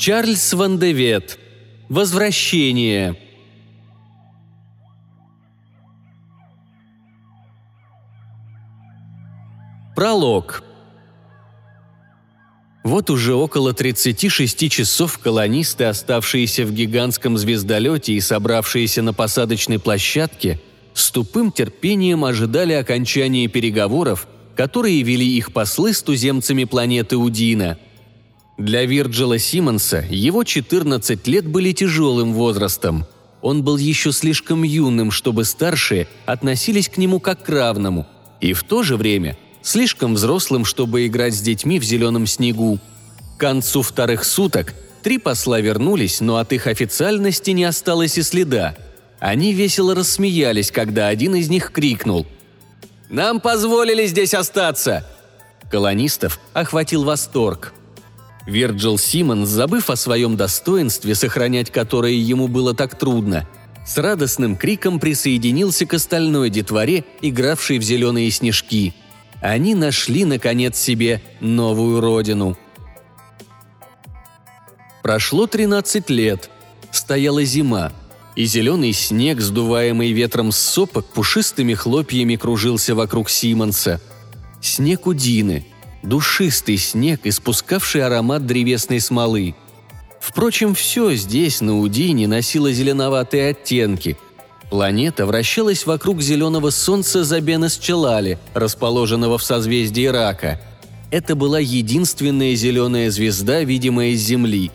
Чарльз Ван де Вет. Возвращение. Пролог. Вот уже около 36 часов колонисты, оставшиеся в гигантском звездолете и собравшиеся на посадочной площадке, с тупым терпением ожидали окончания переговоров, которые вели их послы с туземцами планеты Удина. Для Вирджила Симмонса его 14 лет были тяжелым возрастом. Он был еще слишком юным, чтобы старшие относились к нему как к равному, и в то же время – слишком взрослым, чтобы играть с детьми в зеленом снегу. К концу вторых суток три посла вернулись, но от их официальности не осталось и следа. Они весело рассмеялись, когда один из них крикнул «Нам позволили здесь остаться!» Колонистов охватил восторг. Вирджил Симмонс, забыв о своем достоинстве, сохранять которое ему было так трудно, с радостным криком присоединился к остальной детворе, игравшей в зеленые снежки – они нашли, наконец, себе новую родину. Прошло 13 лет. Стояла зима, и зеленый снег, сдуваемый ветром с сопок, пушистыми хлопьями кружился вокруг Симонса. Снег Удины, душистый снег, испускавший аромат древесной смолы. Впрочем, все здесь, на Удине, носило зеленоватые оттенки – Планета вращалась вокруг зеленого солнца Забенес-Челали, расположенного в созвездии Рака. Это была единственная зеленая звезда, видимая с Земли.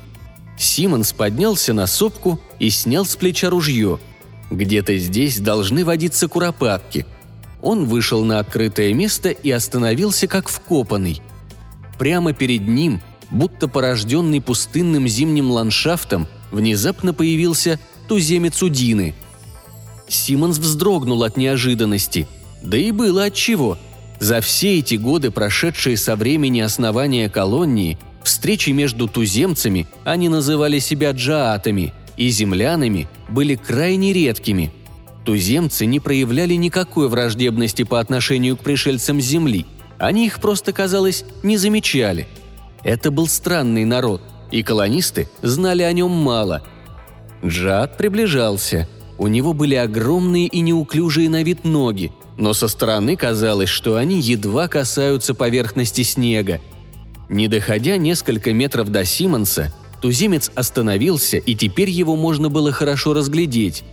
Симмонс поднялся на сопку и снял с плеча ружье. Где-то здесь должны водиться куропатки. Он вышел на открытое место и остановился как вкопанный. Прямо перед ним, будто порожденный пустынным зимним ландшафтом, внезапно появился туземец Удины – Симмонс вздрогнул от неожиданности. Да и было отчего. За все эти годы, прошедшие со времени основания колонии, встречи между туземцами, они называли себя джаатами, и землянами были крайне редкими. Туземцы не проявляли никакой враждебности по отношению к пришельцам с Земли. Они их просто, казалось, не замечали. Это был странный народ, и колонисты знали о нем мало. Джаат приближался – у него были огромные и неуклюжие на вид ноги, но со стороны казалось, что они едва касаются поверхности снега. Не доходя несколько метров до Симонса, туземец остановился, и теперь его можно было хорошо разглядеть.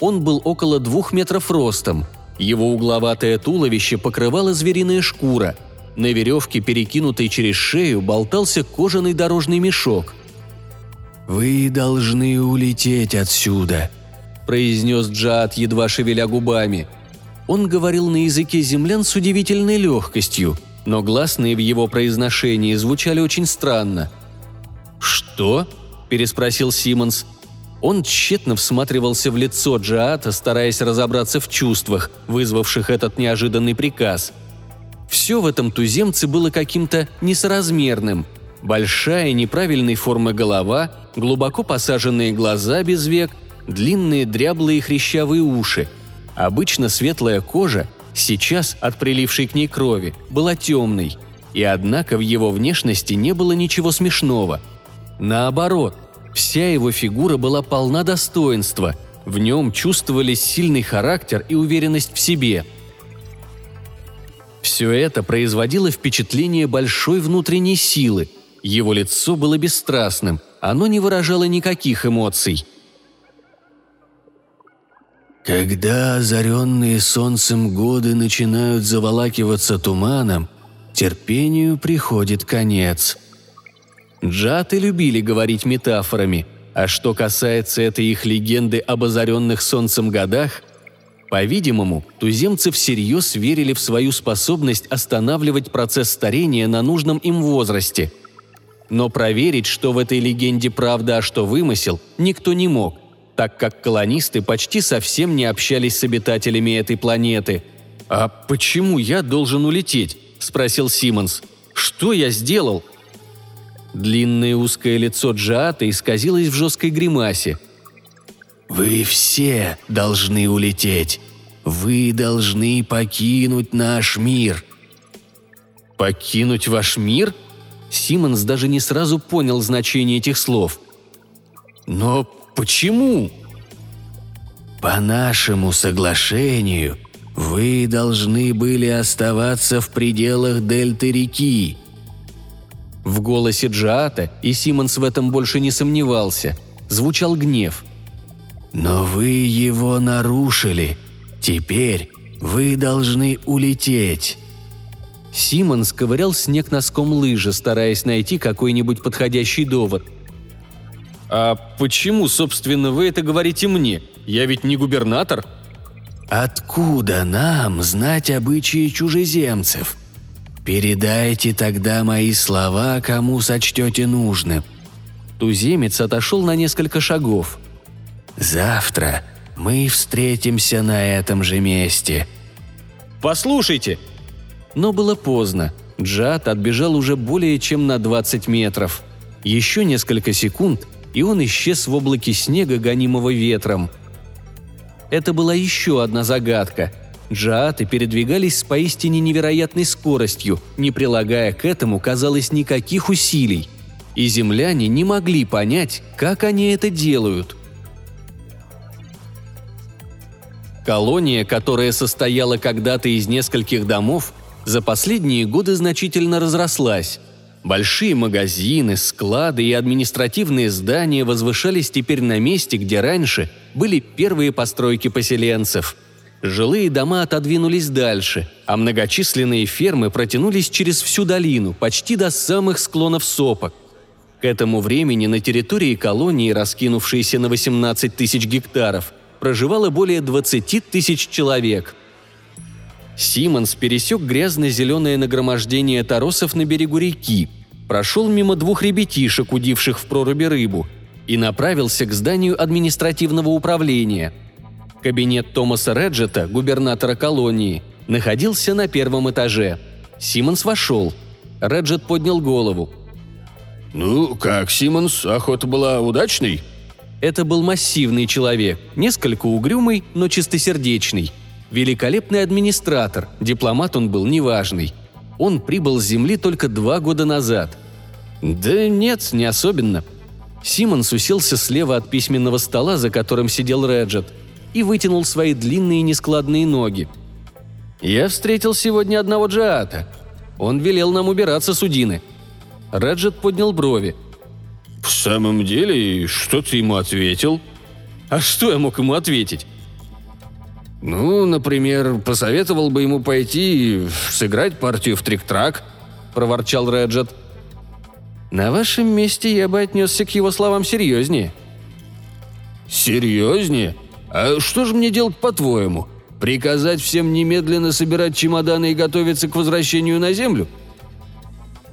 Он был около двух метров ростом. Его угловатое туловище покрывала звериная шкура. На веревке, перекинутой через шею, болтался кожаный дорожный мешок. «Вы должны улететь отсюда», произнес Джад, едва шевеля губами. Он говорил на языке землян с удивительной легкостью, но гласные в его произношении звучали очень странно. «Что?» – переспросил Симмонс. Он тщетно всматривался в лицо Джаата, стараясь разобраться в чувствах, вызвавших этот неожиданный приказ. Все в этом туземце было каким-то несоразмерным. Большая неправильной формы голова, глубоко посаженные глаза без век – длинные дряблые хрящавые уши. Обычно светлая кожа, сейчас от прилившей к ней крови, была темной. И однако в его внешности не было ничего смешного. Наоборот, вся его фигура была полна достоинства, в нем чувствовались сильный характер и уверенность в себе. Все это производило впечатление большой внутренней силы. Его лицо было бесстрастным, оно не выражало никаких эмоций – когда озаренные солнцем годы начинают заволакиваться туманом, терпению приходит конец. Джаты любили говорить метафорами, а что касается этой их легенды об озаренных солнцем годах, по-видимому, туземцы всерьез верили в свою способность останавливать процесс старения на нужном им возрасте. Но проверить, что в этой легенде правда, а что вымысел, никто не мог – так как колонисты почти совсем не общались с обитателями этой планеты. «А почему я должен улететь?» – спросил Симмонс. «Что я сделал?» Длинное узкое лицо Джаата исказилось в жесткой гримасе. «Вы все должны улететь. Вы должны покинуть наш мир». «Покинуть ваш мир?» Симмонс даже не сразу понял значение этих слов. «Но почему?» «По нашему соглашению вы должны были оставаться в пределах дельты реки». В голосе Джаата, и Симмонс в этом больше не сомневался, звучал гнев. «Но вы его нарушили. Теперь вы должны улететь». Симон ковырял снег носком лыжи, стараясь найти какой-нибудь подходящий довод. «А почему, собственно, вы это говорите мне? Я ведь не губернатор?» «Откуда нам знать обычаи чужеземцев? Передайте тогда мои слова, кому сочтете нужным». Туземец отошел на несколько шагов. «Завтра мы встретимся на этом же месте». «Послушайте!» Но было поздно. Джад отбежал уже более чем на 20 метров. Еще несколько секунд, и он исчез в облаке снега, гонимого ветром. Это была еще одна загадка. Джааты передвигались с поистине невероятной скоростью, не прилагая к этому, казалось, никаких усилий. И земляне не могли понять, как они это делают. Колония, которая состояла когда-то из нескольких домов, за последние годы значительно разрослась. Большие магазины, склады и административные здания возвышались теперь на месте, где раньше были первые постройки поселенцев. Жилые дома отодвинулись дальше, а многочисленные фермы протянулись через всю долину, почти до самых склонов сопок. К этому времени на территории колонии, раскинувшейся на 18 тысяч гектаров, проживало более 20 тысяч человек. Симмонс пересек грязно-зеленое нагромождение торосов на берегу реки, прошел мимо двух ребятишек, удивших в проруби рыбу, и направился к зданию административного управления. Кабинет Томаса Реджета, губернатора колонии, находился на первом этаже. Симмонс вошел. Реджет поднял голову. «Ну, как, Симмонс, охота была удачной?» Это был массивный человек, несколько угрюмый, но чистосердечный. Великолепный администратор, дипломат он был неважный. Он прибыл с Земли только два года назад. Да нет, не особенно. Симмонс уселся слева от письменного стола, за которым сидел Реджет, и вытянул свои длинные нескладные ноги. «Я встретил сегодня одного Джаата. Он велел нам убираться с Удины». Реджет поднял брови – «В самом деле, что ты ему ответил?» «А что я мог ему ответить?» «Ну, например, посоветовал бы ему пойти сыграть партию в трик-трак», – проворчал Реджет. «На вашем месте я бы отнесся к его словам серьезнее». «Серьезнее? А что же мне делать по-твоему? Приказать всем немедленно собирать чемоданы и готовиться к возвращению на Землю?»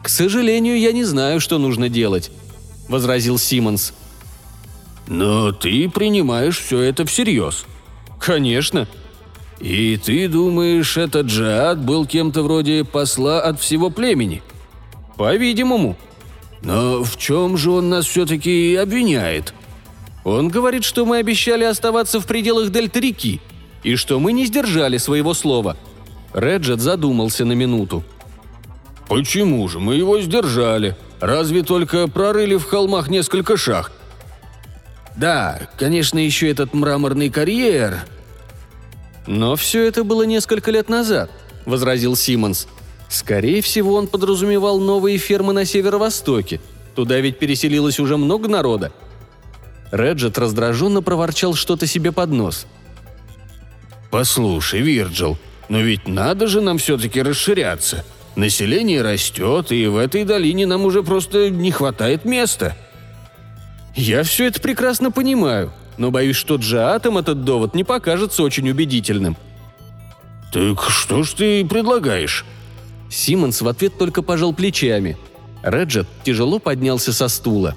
«К сожалению, я не знаю, что нужно делать. – возразил Симмонс. «Но ты принимаешь все это всерьез». «Конечно». «И ты думаешь, этот Джиад был кем-то вроде посла от всего племени?» «По-видимому». «Но в чем же он нас все-таки обвиняет?» «Он говорит, что мы обещали оставаться в пределах дельты реки, и что мы не сдержали своего слова». Реджет задумался на минуту. «Почему же мы его сдержали?» Разве только прорыли в холмах несколько шахт. Да, конечно, еще этот мраморный карьер. Но все это было несколько лет назад, возразил Симмонс. Скорее всего, он подразумевал новые фермы на северо-востоке. Туда ведь переселилось уже много народа. Реджет раздраженно проворчал что-то себе под нос. «Послушай, Вирджил, но ведь надо же нам все-таки расширяться. Население растет, и в этой долине нам уже просто не хватает места». «Я все это прекрасно понимаю, но боюсь, что Джаатам этот довод не покажется очень убедительным». «Так что ж ты предлагаешь?» Симмонс в ответ только пожал плечами. Реджет тяжело поднялся со стула.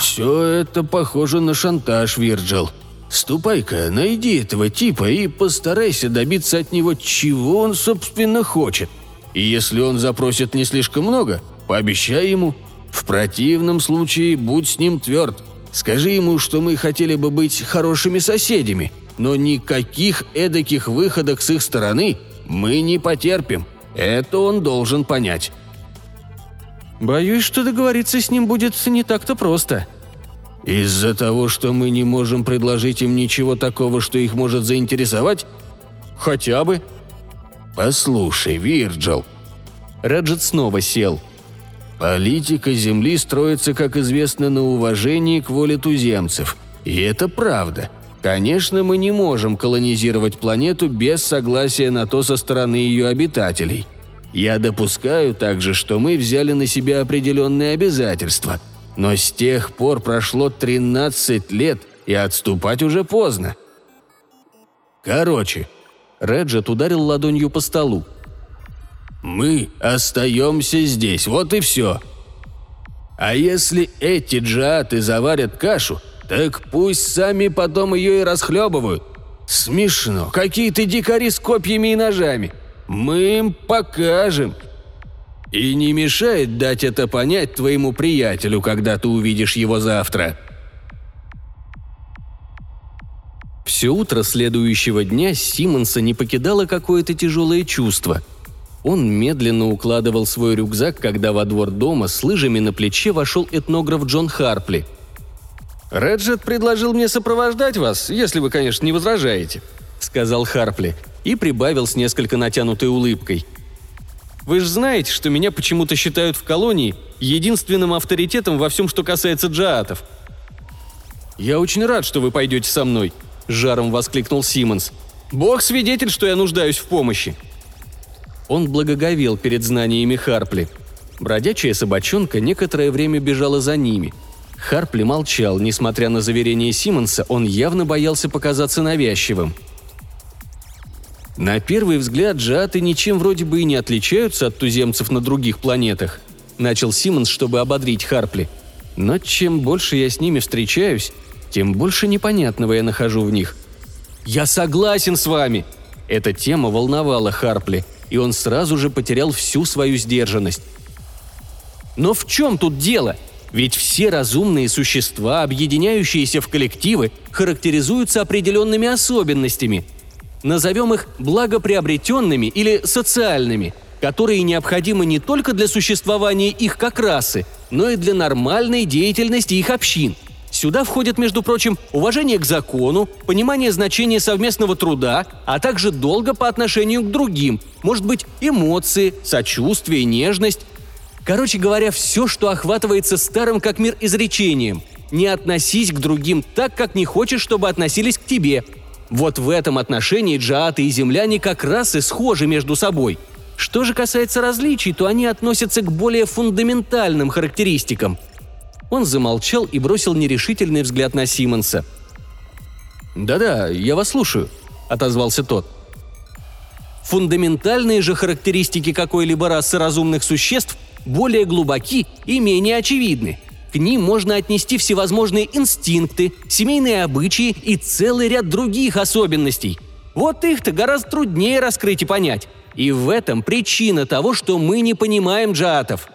«Все это похоже на шантаж, Вирджил. Ступай-ка, найди этого типа и постарайся добиться от него, чего он, собственно, хочет. И если он запросит не слишком много, пообещай ему. В противном случае будь с ним тверд. Скажи ему, что мы хотели бы быть хорошими соседями, но никаких эдаких выходок с их стороны мы не потерпим. Это он должен понять. Боюсь, что договориться с ним будет не так-то просто. Из-за того, что мы не можем предложить им ничего такого, что их может заинтересовать? Хотя бы. Послушай, Вирджил. Реджет снова сел. Политика Земли строится, как известно, на уважении к воле туземцев. И это правда. Конечно, мы не можем колонизировать планету без согласия на то со стороны ее обитателей – я допускаю также, что мы взяли на себя определенные обязательства. Но с тех пор прошло 13 лет, и отступать уже поздно. Короче, Реджет ударил ладонью по столу. «Мы остаемся здесь, вот и все. А если эти джаты заварят кашу, так пусть сами потом ее и расхлебывают. Смешно, какие-то дикари с копьями и ножами. Мы им покажем. И не мешает дать это понять твоему приятелю, когда ты увидишь его завтра. Все утро следующего дня Симонса не покидало какое-то тяжелое чувство. Он медленно укладывал свой рюкзак, когда во двор дома с лыжами на плече вошел этнограф Джон Харпли. «Реджет предложил мне сопровождать вас, если вы, конечно, не возражаете», — сказал Харпли и прибавил с несколько натянутой улыбкой. «Вы же знаете, что меня почему-то считают в колонии единственным авторитетом во всем, что касается джаатов». «Я очень рад, что вы пойдете со мной», – жаром воскликнул Симмонс. «Бог свидетель, что я нуждаюсь в помощи». Он благоговел перед знаниями Харпли. Бродячая собачонка некоторое время бежала за ними. Харпли молчал, несмотря на заверение Симмонса, он явно боялся показаться навязчивым – на первый взгляд джаты ничем вроде бы и не отличаются от туземцев на других планетах. Начал Симмонс, чтобы ободрить Харпли. Но чем больше я с ними встречаюсь, тем больше непонятного я нахожу в них. «Я согласен с вами!» Эта тема волновала Харпли, и он сразу же потерял всю свою сдержанность. «Но в чем тут дело? Ведь все разумные существа, объединяющиеся в коллективы, характеризуются определенными особенностями – Назовем их благоприобретенными или социальными, которые необходимы не только для существования их как расы, но и для нормальной деятельности их общин. Сюда входят, между прочим, уважение к закону, понимание значения совместного труда, а также долга по отношению к другим, может быть, эмоции, сочувствие, нежность. Короче говоря, все, что охватывается старым как мир изречением. Не относись к другим так, как не хочешь, чтобы относились к тебе – вот в этом отношении джааты и земляне как раз и схожи между собой. Что же касается различий, то они относятся к более фундаментальным характеристикам. Он замолчал и бросил нерешительный взгляд на Симмонса. «Да-да, я вас слушаю», — отозвался тот. Фундаментальные же характеристики какой-либо расы разумных существ более глубоки и менее очевидны – к ним можно отнести всевозможные инстинкты, семейные обычаи и целый ряд других особенностей. Вот их-то гораздо труднее раскрыть и понять. И в этом причина того, что мы не понимаем джатов.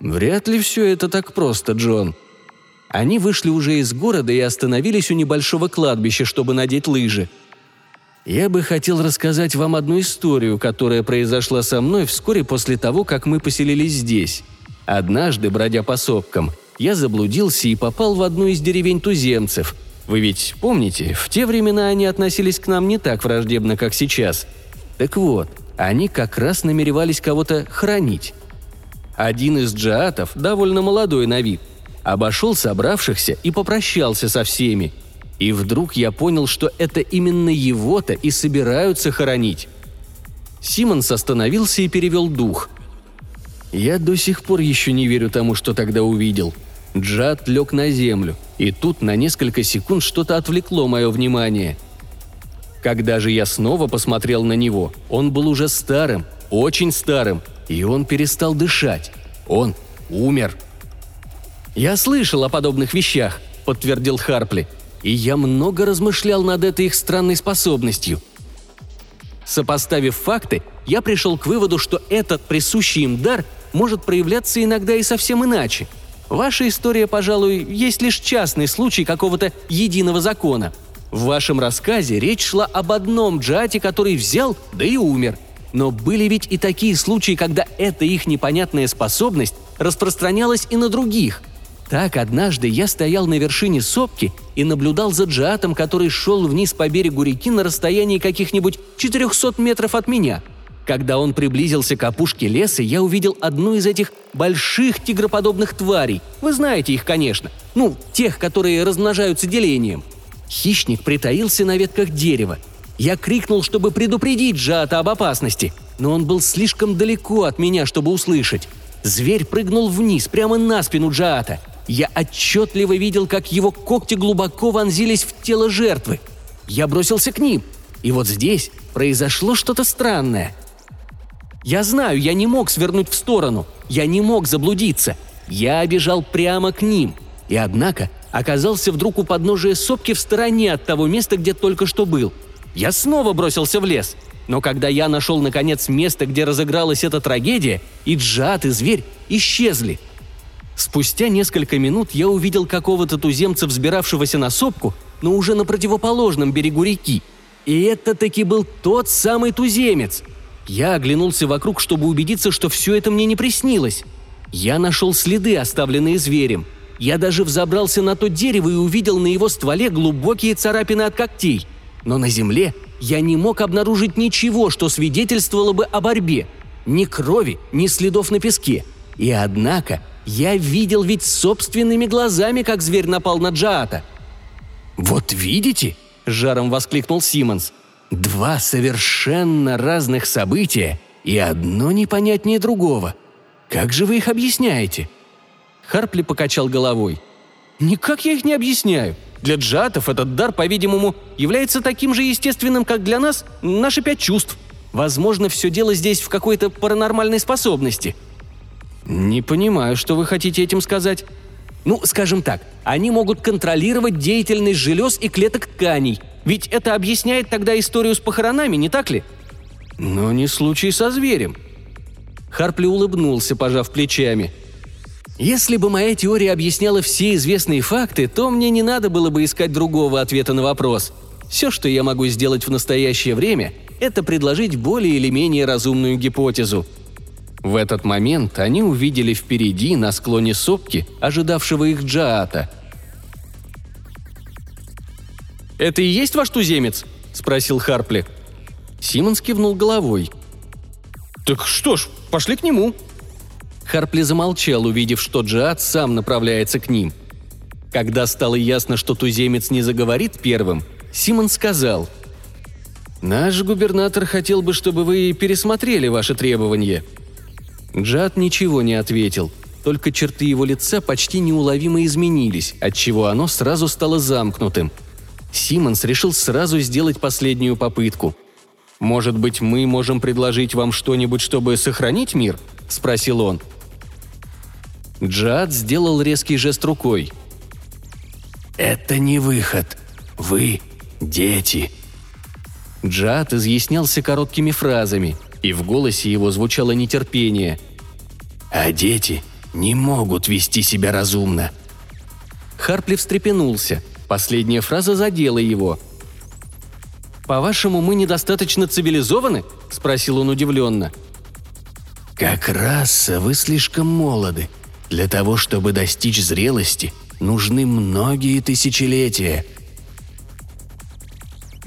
Вряд ли все это так просто, Джон. Они вышли уже из города и остановились у небольшого кладбища, чтобы надеть лыжи. Я бы хотел рассказать вам одну историю, которая произошла со мной вскоре после того, как мы поселились здесь. Однажды, бродя по сопкам, я заблудился и попал в одну из деревень туземцев. Вы ведь помните, в те времена они относились к нам не так враждебно, как сейчас. Так вот, они как раз намеревались кого-то хранить. Один из джаатов, довольно молодой на вид, обошел собравшихся и попрощался со всеми. И вдруг я понял, что это именно его-то и собираются хоронить. Симонс остановился и перевел дух – я до сих пор еще не верю тому, что тогда увидел. Джад лег на землю, и тут на несколько секунд что-то отвлекло мое внимание. Когда же я снова посмотрел на него, он был уже старым, очень старым, и он перестал дышать. Он умер. «Я слышал о подобных вещах», — подтвердил Харпли, «и я много размышлял над этой их странной способностью. Сопоставив факты, я пришел к выводу, что этот присущий им дар может проявляться иногда и совсем иначе. Ваша история, пожалуй, есть лишь частный случай какого-то единого закона. В вашем рассказе речь шла об одном джате, который взял, да и умер. Но были ведь и такие случаи, когда эта их непонятная способность распространялась и на других. Так однажды я стоял на вершине сопки и наблюдал за джиатом, который шел вниз по берегу реки на расстоянии каких-нибудь 400 метров от меня. Когда он приблизился к опушке леса, я увидел одну из этих больших тигроподобных тварей. Вы знаете их, конечно. Ну, тех, которые размножаются делением. Хищник притаился на ветках дерева – я крикнул, чтобы предупредить Джата об опасности, но он был слишком далеко от меня, чтобы услышать. Зверь прыгнул вниз, прямо на спину Джаата. Я отчетливо видел, как его когти глубоко вонзились в тело жертвы. Я бросился к ним. И вот здесь произошло что-то странное. Я знаю, я не мог свернуть в сторону. Я не мог заблудиться. Я бежал прямо к ним. И однако оказался вдруг у подножия сопки в стороне от того места, где только что был – я снова бросился в лес. Но когда я нашел, наконец, место, где разыгралась эта трагедия, и Джад, и зверь исчезли. Спустя несколько минут я увидел какого-то туземца, взбиравшегося на сопку, но уже на противоположном берегу реки. И это таки был тот самый туземец. Я оглянулся вокруг, чтобы убедиться, что все это мне не приснилось. Я нашел следы, оставленные зверем. Я даже взобрался на то дерево и увидел на его стволе глубокие царапины от когтей – но на земле я не мог обнаружить ничего, что свидетельствовало бы о борьбе. Ни крови, ни следов на песке. И однако я видел ведь собственными глазами, как зверь напал на Джаата. «Вот видите?» – жаром воскликнул Симмонс. «Два совершенно разных события, и одно непонятнее другого. Как же вы их объясняете?» Харпли покачал головой. «Никак я их не объясняю. Для джатов этот дар, по-видимому, является таким же естественным, как для нас наши пять чувств. Возможно, все дело здесь в какой-то паранормальной способности. Не понимаю, что вы хотите этим сказать. Ну, скажем так, они могут контролировать деятельность желез и клеток тканей. Ведь это объясняет тогда историю с похоронами, не так ли? Но не случай со зверем. Харпли улыбнулся, пожав плечами – если бы моя теория объясняла все известные факты, то мне не надо было бы искать другого ответа на вопрос. Все, что я могу сделать в настоящее время, это предложить более или менее разумную гипотезу. В этот момент они увидели впереди, на склоне сопки, ожидавшего их Джаата. «Это и есть ваш туземец?» – спросил Харпли. Симон кивнул головой. «Так что ж, пошли к нему», Харпли замолчал, увидев, что Джиад сам направляется к ним. Когда стало ясно, что туземец не заговорит первым, Симон сказал «Наш губернатор хотел бы, чтобы вы пересмотрели ваши требования». Джад ничего не ответил, только черты его лица почти неуловимо изменились, отчего оно сразу стало замкнутым. Симмонс решил сразу сделать последнюю попытку. «Может быть, мы можем предложить вам что-нибудь, чтобы сохранить мир?» – спросил он – Джад сделал резкий жест рукой. «Это не выход. Вы – дети». Джад изъяснялся короткими фразами, и в голосе его звучало нетерпение. «А дети не могут вести себя разумно». Харпли встрепенулся. Последняя фраза задела его. «По-вашему, мы недостаточно цивилизованы?» – спросил он удивленно. «Как раса вы слишком молоды», для того, чтобы достичь зрелости, нужны многие тысячелетия.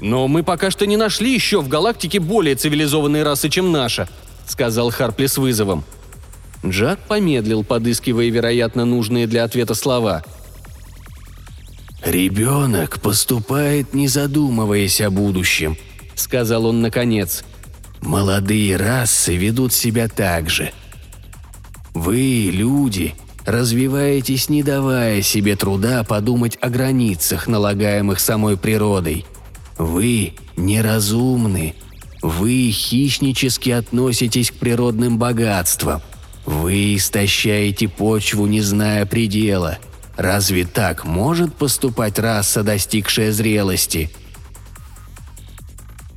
«Но мы пока что не нашли еще в галактике более цивилизованной расы, чем наша», — сказал Харпли с вызовом. Джад помедлил, подыскивая, вероятно, нужные для ответа слова. «Ребенок поступает, не задумываясь о будущем», — сказал он наконец. «Молодые расы ведут себя так же. Вы, люди, развиваетесь, не давая себе труда подумать о границах, налагаемых самой природой. Вы неразумны. Вы хищнически относитесь к природным богатствам. Вы истощаете почву, не зная предела. Разве так может поступать раса, достигшая зрелости?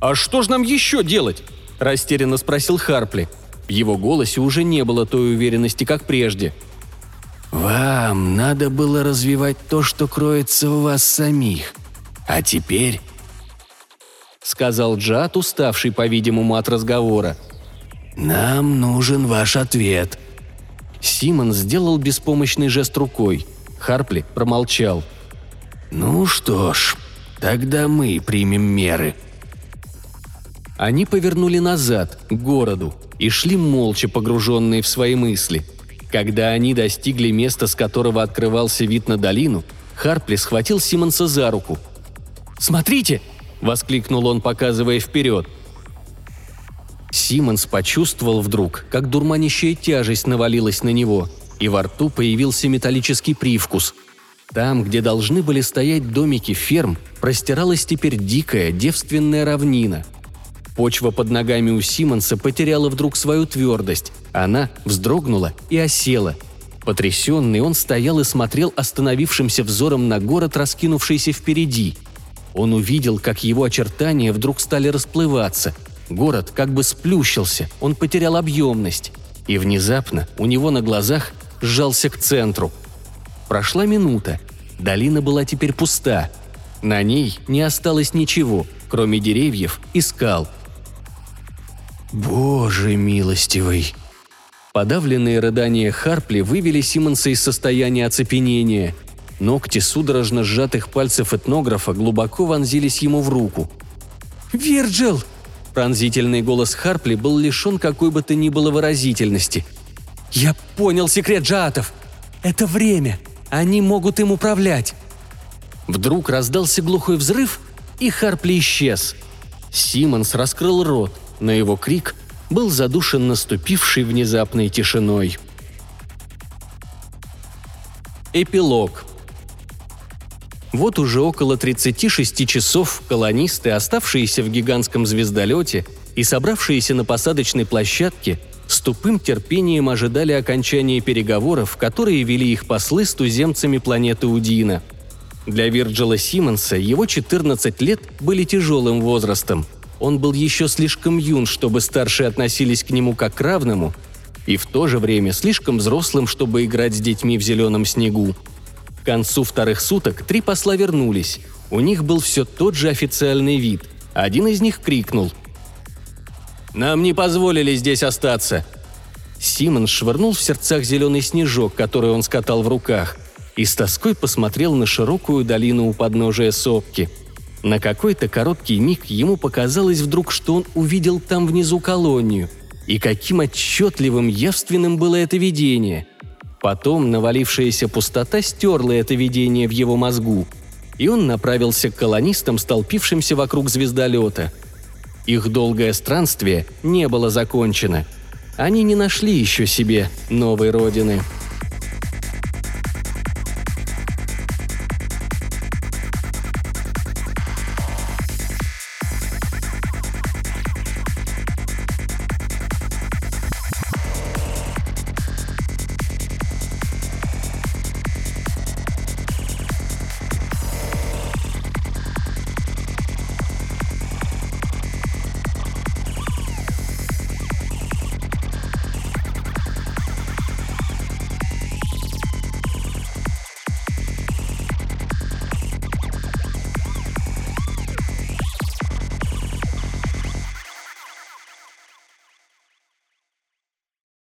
«А что же нам еще делать?» – растерянно спросил Харпли – в его голосе уже не было той уверенности, как прежде. «Вам надо было развивать то, что кроется в вас самих. А теперь...» — сказал Джад, уставший, по-видимому, от разговора. Нам нужен ваш ответ». Симон сделал беспомощный жест рукой. Харпли промолчал. «Ну что ж, тогда мы примем меры». Они повернули назад, к городу, и шли молча, погруженные в свои мысли. Когда они достигли места, с которого открывался вид на долину, Харпли схватил Симонса за руку. «Смотрите!» – воскликнул он, показывая вперед. Симонс почувствовал вдруг, как дурманящая тяжесть навалилась на него, и во рту появился металлический привкус. Там, где должны были стоять домики ферм, простиралась теперь дикая, девственная равнина. Почва под ногами у Симонса потеряла вдруг свою твердость. Она вздрогнула и осела. Потрясенный он стоял и смотрел остановившимся взором на город, раскинувшийся впереди. Он увидел, как его очертания вдруг стали расплываться. Город как бы сплющился, он потерял объемность. И внезапно у него на глазах сжался к центру. Прошла минута. Долина была теперь пуста. На ней не осталось ничего, кроме деревьев и скал – «Боже милостивый!» Подавленные рыдания Харпли вывели Симонса из состояния оцепенения. Ногти судорожно сжатых пальцев этнографа глубоко вонзились ему в руку. «Вирджил!» Пронзительный голос Харпли был лишен какой бы то ни было выразительности. «Я понял секрет джаатов! Это время! Они могут им управлять!» Вдруг раздался глухой взрыв, и Харпли исчез. Симонс раскрыл рот но его крик был задушен наступившей внезапной тишиной. Эпилог Вот уже около 36 часов колонисты, оставшиеся в гигантском звездолете и собравшиеся на посадочной площадке, с тупым терпением ожидали окончания переговоров, которые вели их послы с туземцами планеты Удина. Для Вирджила Симмонса его 14 лет были тяжелым возрастом – он был еще слишком юн, чтобы старшие относились к нему как к равному, и в то же время слишком взрослым, чтобы играть с детьми в зеленом снегу. К концу вторых суток три посла вернулись. У них был все тот же официальный вид. Один из них крикнул. «Нам не позволили здесь остаться!» Симон швырнул в сердцах зеленый снежок, который он скатал в руках, и с тоской посмотрел на широкую долину у подножия сопки – на какой-то короткий миг ему показалось вдруг, что он увидел там внизу колонию. И каким отчетливым, явственным было это видение. Потом навалившаяся пустота стерла это видение в его мозгу, и он направился к колонистам, столпившимся вокруг звездолета. Их долгое странствие не было закончено. Они не нашли еще себе новой родины –